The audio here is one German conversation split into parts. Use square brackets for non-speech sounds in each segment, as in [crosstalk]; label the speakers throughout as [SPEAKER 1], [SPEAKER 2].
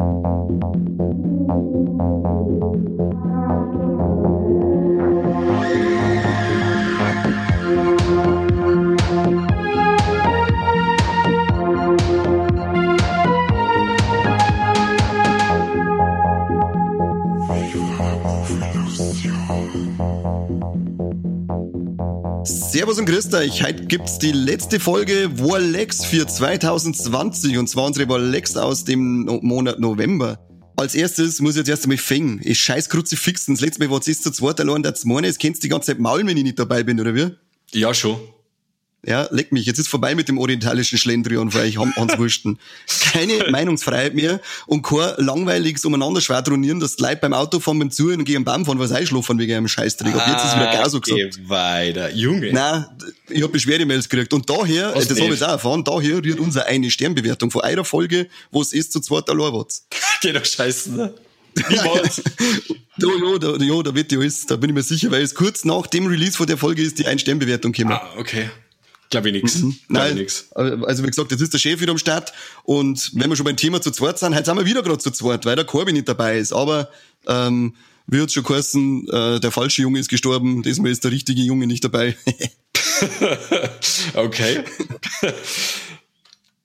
[SPEAKER 1] Thank you. Grüßt euch. Heute gibt's die letzte Folge Warlex für 2020 und zwar unsere Warlex aus dem Monat November. Als erstes muss ich jetzt erst einmal fängen. Ich scheiß Kruzifixen. Das letzte Mal war es zu zweit allein, der Zmane. Es kennst die ganze Zeit maulen, wenn ich nicht dabei bin, oder wie?
[SPEAKER 2] Ja, schon.
[SPEAKER 1] Ja, leck mich. Jetzt ist vorbei mit dem orientalischen Schlendrian für euch Hans Wursten. Keine [laughs] Meinungsfreiheit mehr und kein langweiliges umeinander schwadronieren, dass die Leute beim Autofahren beim Zuhören und gehen Baum fahren, was einschlafen wegen einem Scheißdreck. Ab jetzt ist wieder gar so gesagt.
[SPEAKER 2] Geh weiter. Junge.
[SPEAKER 1] Nein, ich hab Beschwerdemails gekriegt. Und daher,
[SPEAKER 2] Was
[SPEAKER 1] das habe ich auch erfahren, daher rührt unsere eine Sternbewertung von eurer Folge, wo es ist zu zweit allein war's. [laughs]
[SPEAKER 2] Geh doch scheißen, ne? [laughs] Niemals.
[SPEAKER 1] Da, ja, da, ja, da wird die alles, da bin ich mir sicher, weil es kurz nach dem Release von der Folge ist die Ein-Sternbewertung gekommen.
[SPEAKER 2] ah, okay. Glaub ich ich
[SPEAKER 1] Mhm. Nein,
[SPEAKER 2] nix.
[SPEAKER 1] also wie gesagt, jetzt ist der Chef wieder am Start und wenn wir schon beim Thema zu zweit sind, heute sind wir wieder gerade zu zweit, weil der Corby nicht dabei ist, aber ähm, wie hat's schon geheißen, äh, der falsche Junge ist gestorben, diesmal ist der richtige Junge nicht dabei. [laughs]
[SPEAKER 2] Okay. [laughs]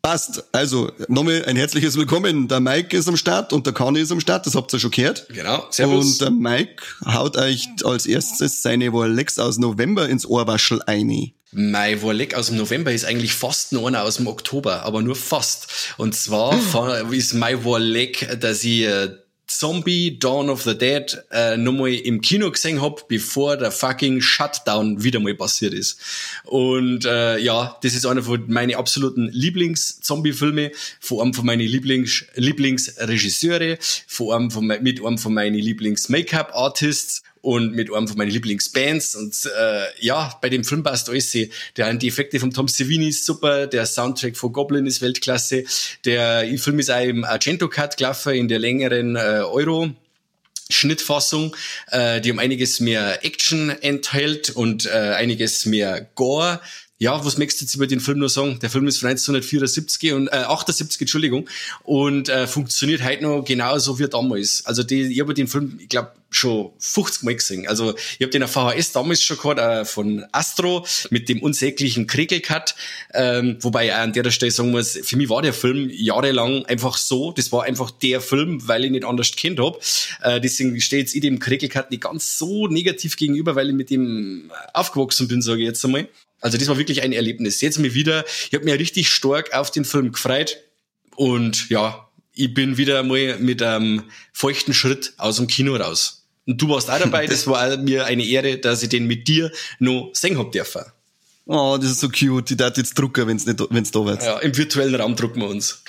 [SPEAKER 1] Passt, also nochmal ein herzliches Willkommen, der Mike ist am Start und der Kani ist am Start, das habt ihr schon gehört.
[SPEAKER 2] Genau. Servus.
[SPEAKER 1] Und der Mike haut euch als erstes seine Warlex aus November ins Ohrwaschel ein.
[SPEAKER 2] Mein Warleck aus dem November ist eigentlich fast noch einer aus dem Oktober, aber nur fast. Und zwar von- ist mein Warleck, dass ich äh, Zombie Dawn of the Dead äh, nochmal im Kino gesehen hab, bevor der fucking Shutdown wieder mal passiert ist. Und äh, ja, das ist einer von meinen absoluten Lieblings-Zombie-Filme, von einem von meinen Lieblings Lieblingsregisseure, von einem von, mit einem von meinen Lieblings-Make-up-Artists und mit einem von meinen Lieblingsbands. Und äh, ja, bei dem Film passt alles. Der, die Effekte von Tom Savini ist super, der Soundtrack von Goblin ist Weltklasse, der Film ist auch im Argento Cut gelaufen, in der längeren äh, Euro. Schnittfassung, äh, die um einiges mehr Action enthält und äh, einiges mehr Gore. Ja, was möchtest du jetzt über den Film nur sagen? Der Film ist von 1974 und äh, 78, Entschuldigung, und äh, funktioniert heute noch genauso wie damals. Also die, ich habe den Film, ich glaube, schon 50 Mal gesehen. Also ich habe den auf VHS damals schon gehabt, äh, von Astro mit dem unsäglichen Krekelcut. Ähm, wobei ich an der Stelle sagen muss, für mich war der Film jahrelang einfach so. Das war einfach der Film, weil ich nicht anders kennt hab. Äh, deswegen stehe jetzt ich dem Krekelcut nicht ganz so negativ gegenüber, weil ich mit dem aufgewachsen bin, sage ich jetzt einmal. Also das war wirklich ein Erlebnis. Jetzt mir wieder, ich habe mich richtig stark auf den Film gefreut und ja, ich bin wieder mal mit einem feuchten Schritt aus dem Kino raus. Und du warst auch dabei, [laughs] das war mir eine Ehre, dass ich den mit dir noch sehen hab dürfen.
[SPEAKER 1] Oh, das ist so cute, ich darf jetzt drucken, wenn's nicht, wenn's da wird. Ja,
[SPEAKER 2] Ja, im virtuellen Raum drucken wir uns.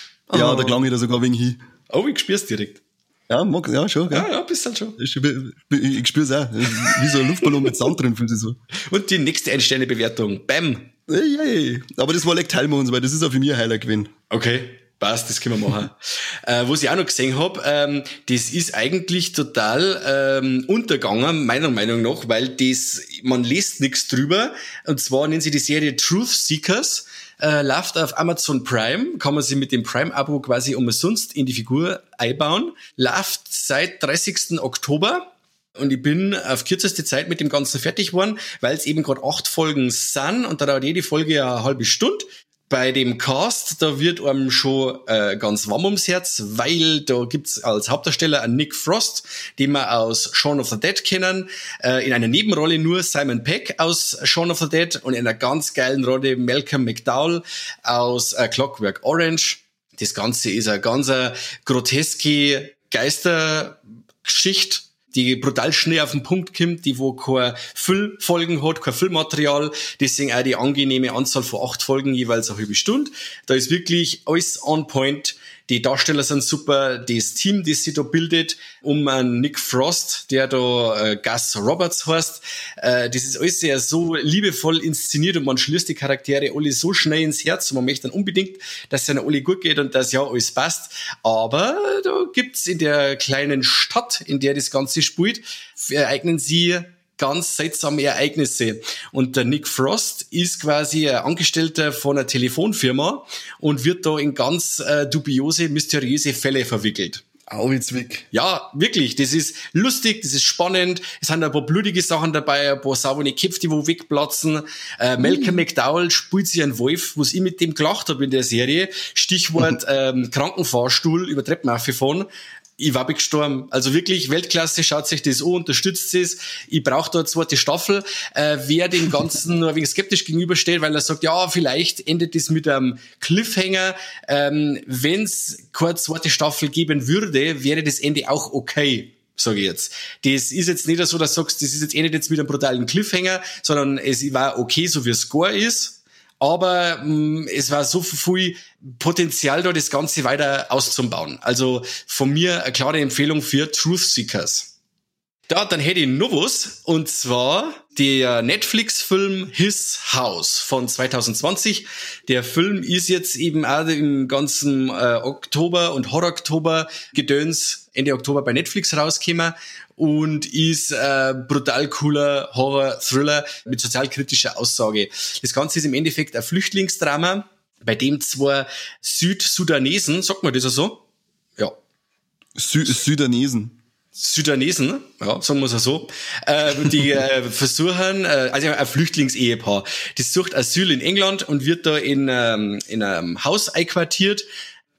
[SPEAKER 1] da klang ich da sogar wegen hin.
[SPEAKER 2] Oh, ich spür's direkt.
[SPEAKER 1] Ja, mag, ja, schon,
[SPEAKER 2] Ja,
[SPEAKER 1] gell?
[SPEAKER 2] ja, bist halt schon.
[SPEAKER 1] Ich, ich, ich spür's auch. Wie so ein Luftballon mit Sand drin, fühlt sich so.
[SPEAKER 2] Und die nächste Ein-Sterne-Bewertung. Bam.
[SPEAKER 1] Ey, ey. Aber das war like teilen wir uns, weil das ist auch für mich ein Highlight gewesen.
[SPEAKER 2] Okay, passt, das können wir machen. [laughs] äh, was ich auch noch gesehen hab, ähm, das ist eigentlich total ähm, untergegangen, meiner Meinung nach, weil das, man liest nichts drüber. Und zwar nennen sie die Serie Truth Seekers. Äh, läuft auf Amazon Prime, kann man sich mit dem Prime-Abo quasi umsonst in die Figur einbauen. Läuft seit 30. Oktober. Und ich bin auf kürzeste Zeit mit dem Ganzen fertig geworden, weil es eben gerade acht Folgen sind und da dauert jede Folge ja eine halbe Stunde. Bei dem Cast, da wird einem schon äh, ganz warm ums Herz, weil da gibt's als Hauptdarsteller einen Nick Frost, den wir aus Shaun of the Dead kennen, äh, in einer Nebenrolle nur Simon Peck aus Shaun of the Dead und in einer ganz geilen Rolle Malcolm McDowell aus äh, Clockwork Orange. Das Ganze ist eine ganz äh, groteske Geistergeschichte, die brutal schnell auf den Punkt kommt, die wo keine Füllfolgen hat, kein Füllmaterial, deswegen auch die angenehme Anzahl von acht Folgen, jeweils eine halbe Stunde. Da ist wirklich alles on point. Die Darsteller sind super, das Team, das sie da bildet, um einen Nick Frost, der da äh, Gus Roberts heißt, äh, das ist alles sehr so liebevoll inszeniert und man schließt die Charaktere alle so schnell ins Herz und man möchte dann unbedingt, dass es ihnen alle gut geht und dass ja alles passt. Aber da gibt's in der kleinen Stadt, in der das Ganze spielt, ereignen sie ganz seltsame Ereignisse. Und der Nick Frost ist quasi ein Angestellter von einer Telefonfirma und wird da in ganz äh, dubiose, mysteriöse Fälle verwickelt.
[SPEAKER 1] Auwitzwick.
[SPEAKER 2] Ja, wirklich. Das ist lustig, das ist spannend. Es sind ein paar blutige Sachen dabei, ein paar saubere Köpfe, die wo wegplatzen. Äh, Malcolm mhm. McDowell spielt sich einen Wolf, was ich mit dem gelacht habe in der Serie. Stichwort [laughs] ähm, Krankenfahrstuhl über Treppen aufgefahren ich war gestorben. Also wirklich Weltklasse, schaut sich das an, unterstützt es. Ich brauche da eine zweite Staffel. Äh, wer dem Ganzen nur ein wenig skeptisch gegenübersteht, weil er sagt, ja, vielleicht endet das mit einem Cliffhanger. Ähm, Wenn es keine zweite Staffel geben würde, wäre das Ende auch okay sage ich jetzt. Das ist jetzt nicht so, dass du sagst, das ist jetzt endet jetzt mit einem brutalen Cliffhanger, sondern es war okay, so wie es Score ist aber mh, mm, es war so viel Potenzial da, das Ganze weiter auszubauen. Also von mir eine klare Empfehlung für Truth Seekers. Da, dann hätte ich noch was, und zwar der Netflix-Film His House von 2020. Der Film ist jetzt eben auch im ganzen äh, Oktober und Horror-Oktober Gedöns Ende Oktober bei Netflix rausgekommen und ist äh, brutal cooler Horror-Thriller mit sozialkritischer Aussage. Das Ganze ist im Endeffekt ein Flüchtlingsdrama, bei dem zwei Südsudanesen, sagt man das so? Ja.
[SPEAKER 1] Sü Südanesen.
[SPEAKER 2] Sudanesen, ja, sagen wir es so, äh, die äh, [laughs] versuchen, äh, also ein Flüchtlingsehepaar, das sucht Asyl in England und wird da in, ähm, in einem Haus einquartiert,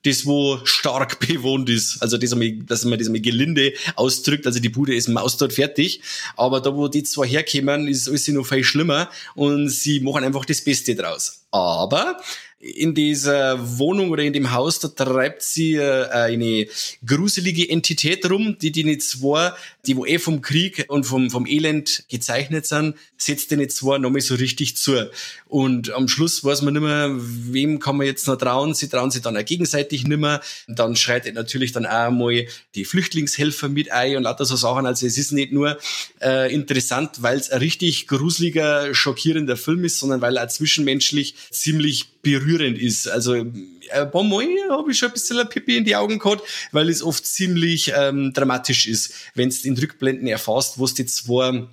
[SPEAKER 2] das wo stark [laughs] bewohnt ist. Also das einmal, dass man das einmal gelinde ausdrückt. Also die Bude ist Maus dort fertig. Aber da, wo die zwei herkommen, ist alles noch viel schlimmer und sie machen einfach das Beste draus. Aber in dieser Wohnung oder in dem Haus, da treibt sie äh, eine gruselige Entität rum, die die nicht zwei, die wo eh vom Krieg und vom, vom Elend gezeichnet sind, setzt nicht zwei nochmal so richtig zu. Und am Schluss weiß man nicht mehr, wem kann man jetzt noch trauen. Sie trauen sich dann auch gegenseitig nicht mehr. Dann schreitet natürlich dann auch mal die Flüchtlingshelfer mit ein und lauter so Sachen. Also es ist nicht nur äh, interessant, weil es ein richtig gruseliger, schockierender Film ist, sondern weil er zwischenmenschlich ziemlich berührend ist. Also ein paar Mal habe ich schon ein bisschen ein Pipi in die Augen gehabt, weil es oft ziemlich ähm, dramatisch ist, wenn es in Rückblenden erfasst, was die zwei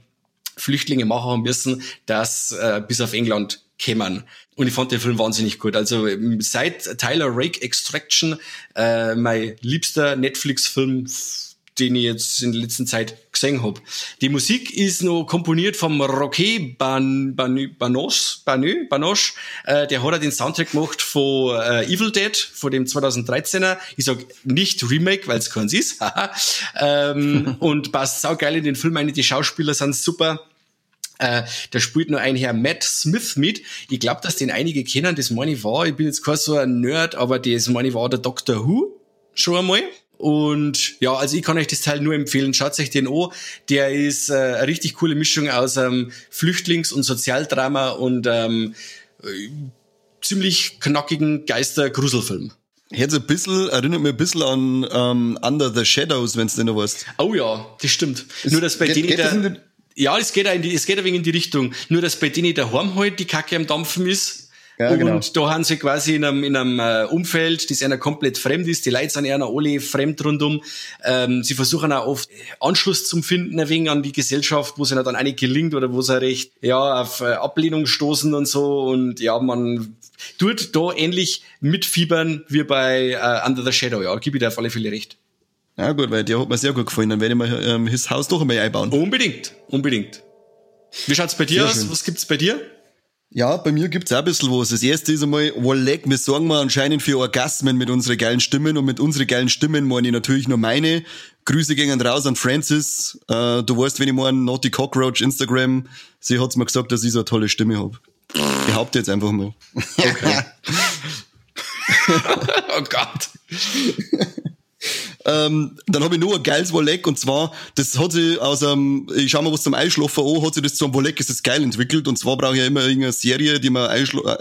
[SPEAKER 2] Flüchtlinge machen haben müssen, dass äh, bis auf England kämen. Und ich fand den Film wahnsinnig gut. Also seit Tyler Rake Extraction, äh, mein liebster Netflix-Film den ich jetzt in der letzten Zeit gesehen habe. Die Musik ist noch komponiert vom Roque Ban, Ban, Banos, Banö, Banoche. Äh, der hat den Soundtrack gemacht von äh, Evil Dead, von dem 2013er. Ich sag nicht Remake, weil es keins ist. [laughs] ähm, [laughs] und passt saugeil in den Film ein. Die Schauspieler sind super. Äh, da spielt nur ein Herr Matt Smith mit. Ich glaube, dass den einige kennen. Das meine ich war. Ich bin jetzt kein so ein Nerd, aber das meine ich war der Doctor Who schon einmal. Und ja, also ich kann euch das Teil nur empfehlen. Schaut euch den an. Der ist äh, eine richtig coole Mischung aus ähm, Flüchtlings- und Sozialdrama und ähm, äh, ziemlich knackigen Geister-Gruselfilm.
[SPEAKER 1] Jetzt ein bisschen, erinnert mich ein bisschen an ähm, Under the Shadows, wenn es denn noch weißt.
[SPEAKER 2] Oh ja, das stimmt. Es nur, dass bei denen der, ja, es geht, auch in die, es geht ein wenig in die Richtung. Nur, dass bei denen daheim halt die Kacke am Dampfen ist ja, und genau. da haben sie quasi in einem, in einem äh, Umfeld, das einer komplett fremd ist. Die Leute sind einer alle fremd rundum. Ähm, sie versuchen auch oft Anschluss zu finden, ein wenig an die Gesellschaft, wo es ihnen dann eigentlich gelingt oder wo sie recht, ja, auf äh, Ablehnung stoßen und so. Und ja, man tut da ähnlich mitfiebern wie bei äh, Under the Shadow. Ja, gebe ich dir auf alle Fälle recht.
[SPEAKER 1] Ja gut, weil der hat mir sehr gut gefallen. Dann werde ich mal ähm, his Haus doch einmal einbauen.
[SPEAKER 2] Unbedingt, unbedingt. Wie schaut's bei dir sehr aus? Schön. Was gibt's bei dir?
[SPEAKER 1] Ja, bei mir gibt's auch ein bisschen was. Das erste ist einmal, Walleg, wir sorgen mal anscheinend für Orgasmen mit unseren geilen Stimmen und mit unseren geilen Stimmen meine ich natürlich nur meine. Grüße gehen raus an Francis. Äh, du weißt, wenn ich meine, Naughty Cockroach Instagram, sie hat's mir gesagt, dass ich so eine tolle Stimme hab. Ich Behaupte jetzt einfach mal. Okay. [laughs] [laughs]
[SPEAKER 2] oh Gott.
[SPEAKER 1] Ähm, dann habe ich nur ein geiles Wolleck und zwar, das hat sich aus einem, ich schau mal was zum Einschlafen an, hat sich das zum Wolleck, ist das geil entwickelt. Und zwar brauche ich ja immer irgendeine Serie, die man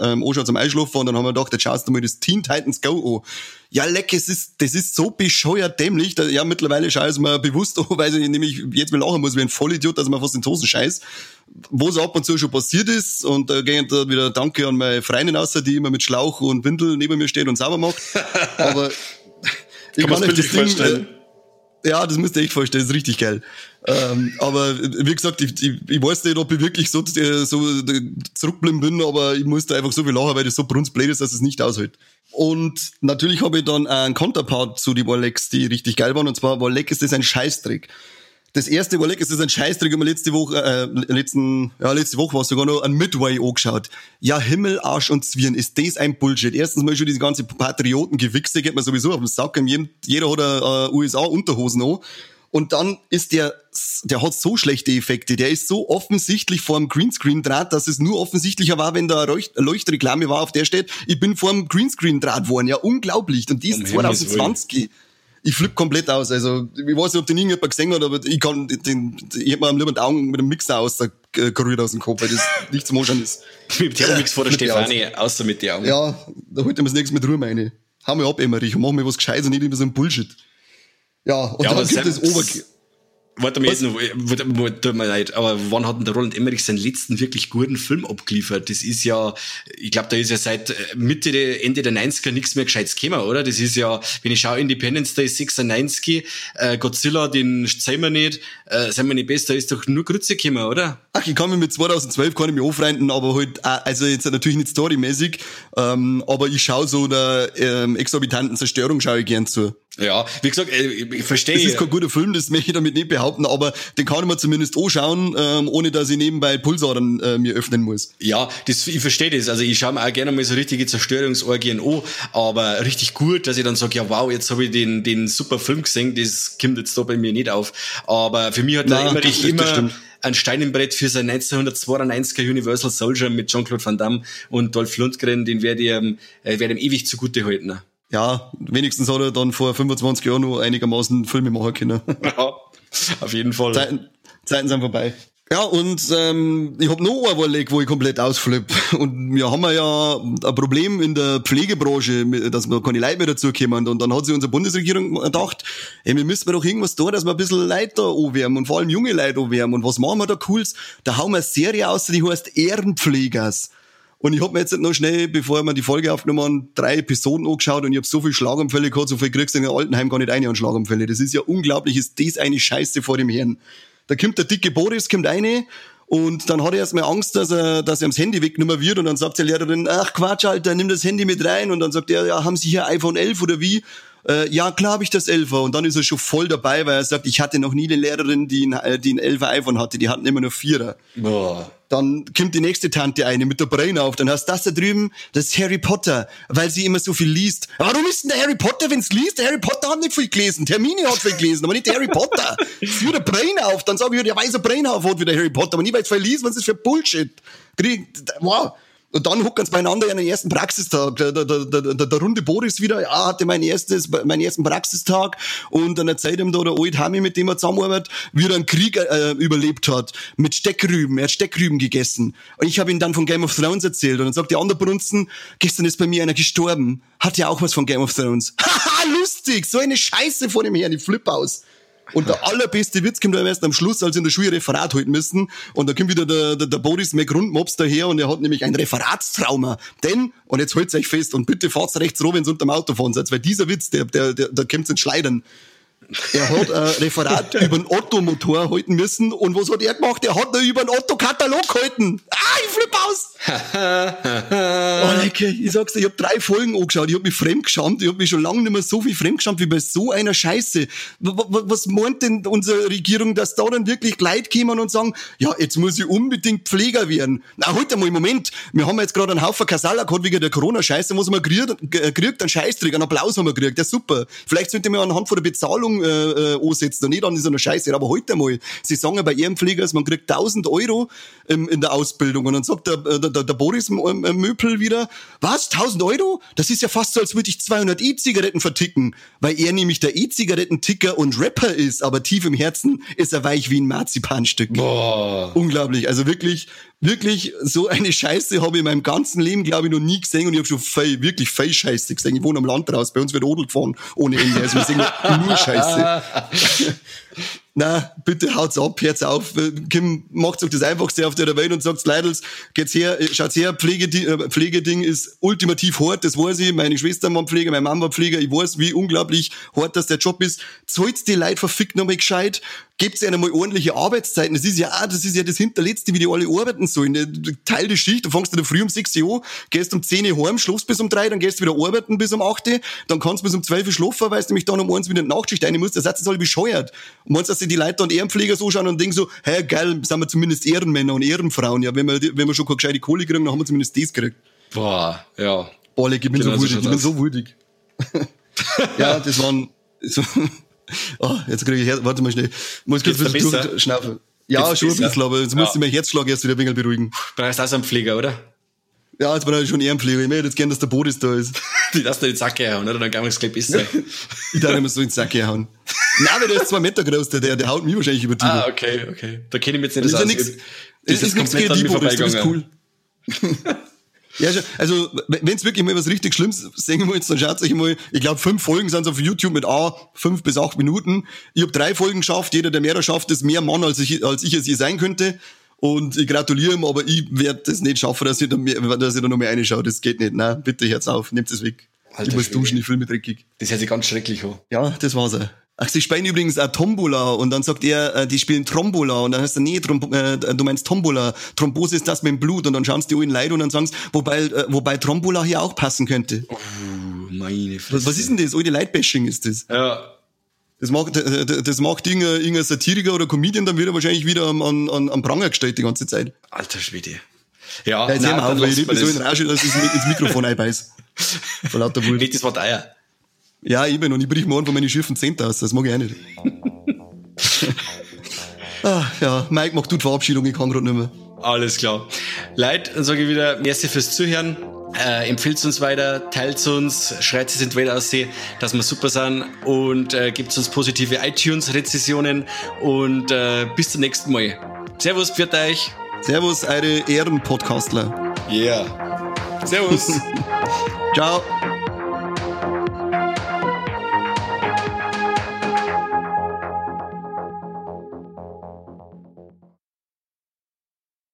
[SPEAKER 1] ähm, anschaut zum Einschlafen. Und dann haben wir gedacht, jetzt schaust du mal das Teen Titans Go an. Ja, leck, es ist, das ist so bescheuert dämlich, da, ja, mittlerweile schaue ich es mir bewusst an, [laughs] weil ich nämlich jetzt mal lachen muss wie ein Vollidiot, dass man fast in Hosen scheiß, wo es ab und zu schon passiert ist und da äh, gehen da wieder Danke an meine Freundin außer, die immer mit Schlauch und Windel neben mir steht und sauber macht, [laughs] aber
[SPEAKER 2] ich kann, kann euch das Ding, vorstellen.
[SPEAKER 1] Ja, das müsst ihr echt vorstellen, das ist richtig geil. Ähm, aber wie gesagt, ich, ich, ich weiß nicht, ob ich wirklich so, äh, so zurückgeblieben bin, aber ich musste einfach so viel lachen, weil das so brunstblöd ist, dass es nicht aushält. Und natürlich habe ich dann einen Counterpart zu die Warlecks, die richtig geil waren, und zwar Warleck ist das ein Scheißtrick. Das erste Warleck ist das ein Scheißtrick, haben wir letzte Woche, äh, letzten, ja, letzte Woche war es sogar noch ein Midway angeschaut. Ja, Himmel, Arsch und Zwirn, ist das ein Bullshit. Erstens mal schon diese ganze Patriotengewichse, geht man sowieso auf den Sack, jeder hat eine äh, USA-Unterhosen an. Und dann ist der, der hat so schlechte Effekte. Der ist so offensichtlich vorm Greenscreen-Draht, dass es nur offensichtlicher war, wenn da Leuchtreklame war, auf der steht, ich bin vorm Greenscreen-Draht worden. Ja, unglaublich. Und dies um 2020. Ich flipp komplett aus. Also, ich weiß nicht, ob den irgendjemand gesehen hat, aber ich kann, den, ich hätte mir am lieben Augen mit dem Mixer aus der gerührt aus dem Kopf, weil das nicht zum Anschauen ist.
[SPEAKER 2] mit Thermomix vor der Stefanie, außer mit den Augen.
[SPEAKER 1] Ja, da holt mir das nächste mit Ruhe meine. Hau mir ab, Emmerich, und mach mir was Gescheites und nicht immer so ein Bullshit. Ja, und ja, dann gibt es Oberkill.
[SPEAKER 2] Warte mal, jetzt noch, tut mir leid, aber wann hat denn der Roland Emmerich seinen letzten wirklich guten Film abgeliefert? Das ist ja, ich glaube, da ist ja seit äh, Mitte, der, Ende der 90er nichts mehr gescheites gekommen, oder? Das ist ja, wenn ich schaue, Independence Day 96, äh, Godzilla, den sehen wir nicht, äh, sind wir nicht besser, ist doch nur Grütze gekommen, oder?
[SPEAKER 1] Ach, ich kann mich mit 2012 kann ich mich aufreden, aber halt, äh, also jetzt natürlich nicht storymäßig, ähm, aber ich schaue so der ähm, exorbitanten Zerstörung schaue ich gern zu.
[SPEAKER 2] Ja, wie gesagt, äh, ich verstehe.
[SPEAKER 1] Das ist kein guter Film, das möchte ich damit nicht behaupten, aber den kann ich mir zumindest anschauen, ähm, ohne dass ich nebenbei Pulsadern äh, mir öffnen muss.
[SPEAKER 2] Ja, das, ich verstehe das. Also ich schaue mir auch gerne mal so richtige Zerstörungsorgien an, aber richtig gut, dass ich dann sage, ja wow, jetzt habe ich den, den super Film gesehen, das kommt jetzt da bei mir nicht auf. Aber für mich hat da immer, das, immer ein Stein im Brett für sein 1992er Universal Soldier mit Jean-Claude Van Damme und Dolph Lundgren, den werde ich, ähm, äh, werde ihm ewig zugute halten
[SPEAKER 1] ja, wenigstens hat er dann vor 25 Jahren noch einigermaßen Filme machen können. [laughs] Ja, [laughs]
[SPEAKER 2] auf jeden Fall.
[SPEAKER 1] Zeiten, Zeiten sind vorbei. Ja, und ähm, ich habe noch ein Überleg, wo ich komplett ausflippe. [laughs] Und wir haben ja ein Problem in der Pflegebranche, dass wir keine Leute mehr dazukommen. Und dann hat sich unsere Bundesregierung gedacht, ey, wir müssen doch irgendwas tun, dass wir ein bisschen Leute da anwärmen und vor allem junge Leute anwärmen. Und was machen wir da Cooles? Da hauen wir eine Serie aus, die heißt Ehrenpflegers. Und ich habe mir jetzt noch schnell, bevor wir die Folge aufgenommen haben, drei Episoden angeschaut und ich habe so viel Schlaganfälle gehabt, so viel kriegst du in Altenheim gar nicht eine an Schlaganfälle. Das ist ja unglaublich, ist das eine Scheiße vor dem Herrn. Da kommt der dicke Boris, kommt eine und dann hat er erstmal Angst, dass er, dass er das Handy weggenommen wird und dann sagt die Lehrerin, ach Quatsch, Alter, nimm das Handy mit rein und dann sagt er, ja, haben Sie hier iPhone 11 oder wie? Äh, ja, klar habe ich das 11er. Und dann ist er schon voll dabei, weil er sagt, ich hatte noch nie eine Lehrerin, die ein, äh, die ein 11er iPhone hatte, die hatten immer nur Vierer. Boah. Dann kommt die nächste Tante eine mit der Brain auf. Dann hast du das da drüben, das ist Harry Potter, weil sie immer so viel liest. Warum ist denn der Harry Potter, wenn's liest? Der Harry Potter hat nicht viel gelesen. Termine hat viel gelesen, aber nicht der Harry Potter. Es wird der Brain auf. Dann sage ich, der weiße Brain auf hat wie der Harry Potter, aber nicht, weil es viel liest, was ist für Bullshit. Wow. Und dann hucken sie beieinander an den ersten Praxistag. Der, der, der, der, der runde Boris wieder, ja, hatte mein erstes, meinen ersten Praxistag und dann erzählt ihm da der alte Hami, mit dem er zusammenarbeitet, wie er einen Krieg äh, überlebt hat. Mit Steckrüben. Er hat Steckrüben gegessen. Und ich habe ihm dann von Game of Thrones erzählt. Und dann sagt die andere Brunsten, gestern ist bei mir einer gestorben. Hat ja auch was von Game of Thrones. [laughs] Haha, lustig! So eine Scheiße vor dem Herrn, ich flipp aus. Und der allerbeste Witz kommt dann erst am Schluss, als in der Schule Referat halten müssen. Und da kommt wieder der, der, der Boris McGrundmops daher und er hat nämlich ein Referatstrauma. Denn, und jetzt halt's euch fest und bitte fahrt's rechts rum, wenn ihr unter dem Auto fahren seid, weil dieser Witz, der, der, der, der kommt ins Schleidern. Er hat ein [laughs] Referat über einen Otto-Motor halten müssen. Und was hat er gemacht? Er hat da über einen Otto-Katalog gehalten. Ah, ich flipp aus! [laughs] oh, lecker. Ich sag's dir, ich hab drei Folgen angeschaut. Ich hab mich fremd geschämt. Ich hab mich schon lange nicht mehr so viel fremd geschämt wie bei so einer Scheiße. Was meint denn unsere Regierung, dass da dann wirklich Leute kommen und sagen, ja, jetzt muss ich unbedingt Pfleger werden? Na, halt einmal, Moment. Wir haben jetzt gerade einen Haufen Kasala gehabt wegen der Corona-Scheiße. Was haben wir gekriegt? kriegt? Einen Scheißträger, einen Applaus haben wir gekriegt. Ja, super. Vielleicht sollte man anhand von der Bezahlung äh, äh, ansetzen und nicht an so einer Scheiße. Aber heute einmal. Sie sagen bei ihrem Pfleger, man kriegt 1000 Euro ähm, in der Ausbildung. Und dann sagt der, der, der, der Boris Möpel wieder, was, 1000 Euro? Das ist ja fast so, als würde ich 200 E-Zigaretten verticken. Weil er nämlich der E-Zigarettenticker und Rapper ist, aber tief im Herzen ist er weich wie ein Marzipanstück. Boah. Unglaublich. Also wirklich, wirklich so eine Scheiße habe ich in meinem ganzen Leben, glaube ich, noch nie gesehen und ich habe schon viel, wirklich viel Scheiße gesehen. Ich wohne am Land raus, bei uns wird Odel gefahren ohne Ende. Also wir sehen nur Scheiße. [laughs] na, bitte haut's ab, hört's auf. Kim macht euch das Einfachste auf der Welt und sagt, Leidels, geht's her, äh, schaut's her, Pflegeding, äh, Pflegeding ist ultimativ hart, das weiß ich. Meine Schwester war Pfleger, meine Mama war Pfleger, ich weiß, wie unglaublich hart das der Job ist. Zahlt die Leute verfickt nochmal gescheit, gebt ihnen mal ordentliche Arbeitszeiten. Das ist ja, das ist ja das Hinterletzte, wie die alle arbeiten sollen. Teil die Schicht, du fängst in der Früh um 6 Uhr gehst um 10 Uhr heim, schläfst bis um 3, dann gehst du wieder arbeiten bis um 8 Uhr, dann kannst du bis um 12 Uhr schlafen, weil du nämlich dann um 1 wieder in die Nachtschicht rein musst. Der Satz ist alle bescheuert. Und meinst, dass sie die Leute dann Ehrenpfleger so schauen und denken so, hey, geil, sind wir zumindest Ehrenmänner und Ehrenfrauen. Ja, wenn wir, wenn wir schon keine gescheite Kohle kriegen, dann haben wir zumindest das gekriegt.
[SPEAKER 2] Boah, ja.
[SPEAKER 1] Boah, ich bin
[SPEAKER 2] Genau
[SPEAKER 1] so wütig, ich bin so wütig. [laughs] ja, das waren, so, oh, jetzt kriege ich, Her warte mal schnell, muss kurz
[SPEAKER 2] Geht's
[SPEAKER 1] ein bisschen durchschnaufen. Ja,
[SPEAKER 2] Geht's
[SPEAKER 1] schon ein bisschen, aber jetzt muss ich mein Herzschlag erst wieder ein wenig beruhigen.
[SPEAKER 2] Brauchst auch so einen Pfleger, oder?
[SPEAKER 1] Ja, jetzt bin ich schon Ehrenpfleger. Ich möchte jetzt gern, dass der Bodis da ist. [laughs]
[SPEAKER 2] Die darfst du in den Sack hauen, oder? Dann kann man es gleich besser.
[SPEAKER 1] Ich darf immer so ins Sack hauen. Nein, aber der ist zwei Meter groß, der, der, der haut mich wahrscheinlich über die.
[SPEAKER 2] ah, okay, okay. Da kenne ich mich jetzt
[SPEAKER 1] das
[SPEAKER 2] nicht
[SPEAKER 1] ist ja
[SPEAKER 2] aus.
[SPEAKER 1] nichts.
[SPEAKER 2] Das
[SPEAKER 1] Das ist nichts gegen die Bodis, du bist cool. [laughs] Ja, also wenn es wirklich mal was richtig Schlimmes sehen wollt, dann schaut euch mal, ich glaube fünf Folgen sind auf YouTube mit A, fünf bis acht Minuten. Ich habe drei Folgen geschafft, jeder, der mehr schafft, ist mehr Mann, als ich, als ich es je sein könnte. Und ich gratuliere ihm, aber ich werde das nicht schaffen, dass ich da, mehr, dass ich da noch mehr reinschaue. Das geht nicht. Nein, bitte hört's auf, nehmt es weg.
[SPEAKER 2] Alter
[SPEAKER 1] ich muss duschen, ich fühle mich dreckig.
[SPEAKER 2] Das hört sich ganz schrecklich an.
[SPEAKER 1] Ja, das war's. auch. Ach, sie spielen übrigens auch Tombola und dann sagt er, äh, die spielen Trombola und dann heißt er, nee, Trom äh, du meinst Tombola. Thrombose ist das mit dem Blut und dann schauen sie die in Leid und dann sagen sie, wobei, äh, wobei Trombola hier auch passen könnte.
[SPEAKER 2] Oh, meine Fresse.
[SPEAKER 1] Was, was ist denn das? Alte Leitbashing ist das.
[SPEAKER 2] Ja.
[SPEAKER 1] Das macht, äh, das macht irgendein, irgendein Satiriker oder Comedian dann wieder wahrscheinlich wieder am, an, am Pranger gestellt die ganze Zeit.
[SPEAKER 2] Alter Schwede. Ja,
[SPEAKER 1] Ja, jetzt hör mal auf, weil ich so in
[SPEAKER 2] das.
[SPEAKER 1] Rausch, dass ich ins Mikrofon einbeiß. [laughs] Vor lauter Wut.
[SPEAKER 2] Nicht das Wort Eier.
[SPEAKER 1] Ja, eben, und ich brich morgen von meinen schiefen Zehnt aus, das mag ich auch nicht. [laughs] ah, ja, Mike macht du die Verabschiedung, ich kann gerade nicht mehr.
[SPEAKER 2] Alles klar. Leute, dann sage ich wieder, merci fürs Zuhören. Äh, empfiehlt uns weiter, teilt uns, schreit es in die Welt aussehen, dass wir super sind und äh, gibt uns positive iTunes-Rezessionen und äh, bis zum nächsten Mal. Servus, pfiat euch.
[SPEAKER 1] Servus, eure Ehrenpodcastler.
[SPEAKER 2] Yeah. Servus. [laughs]
[SPEAKER 1] Ciao.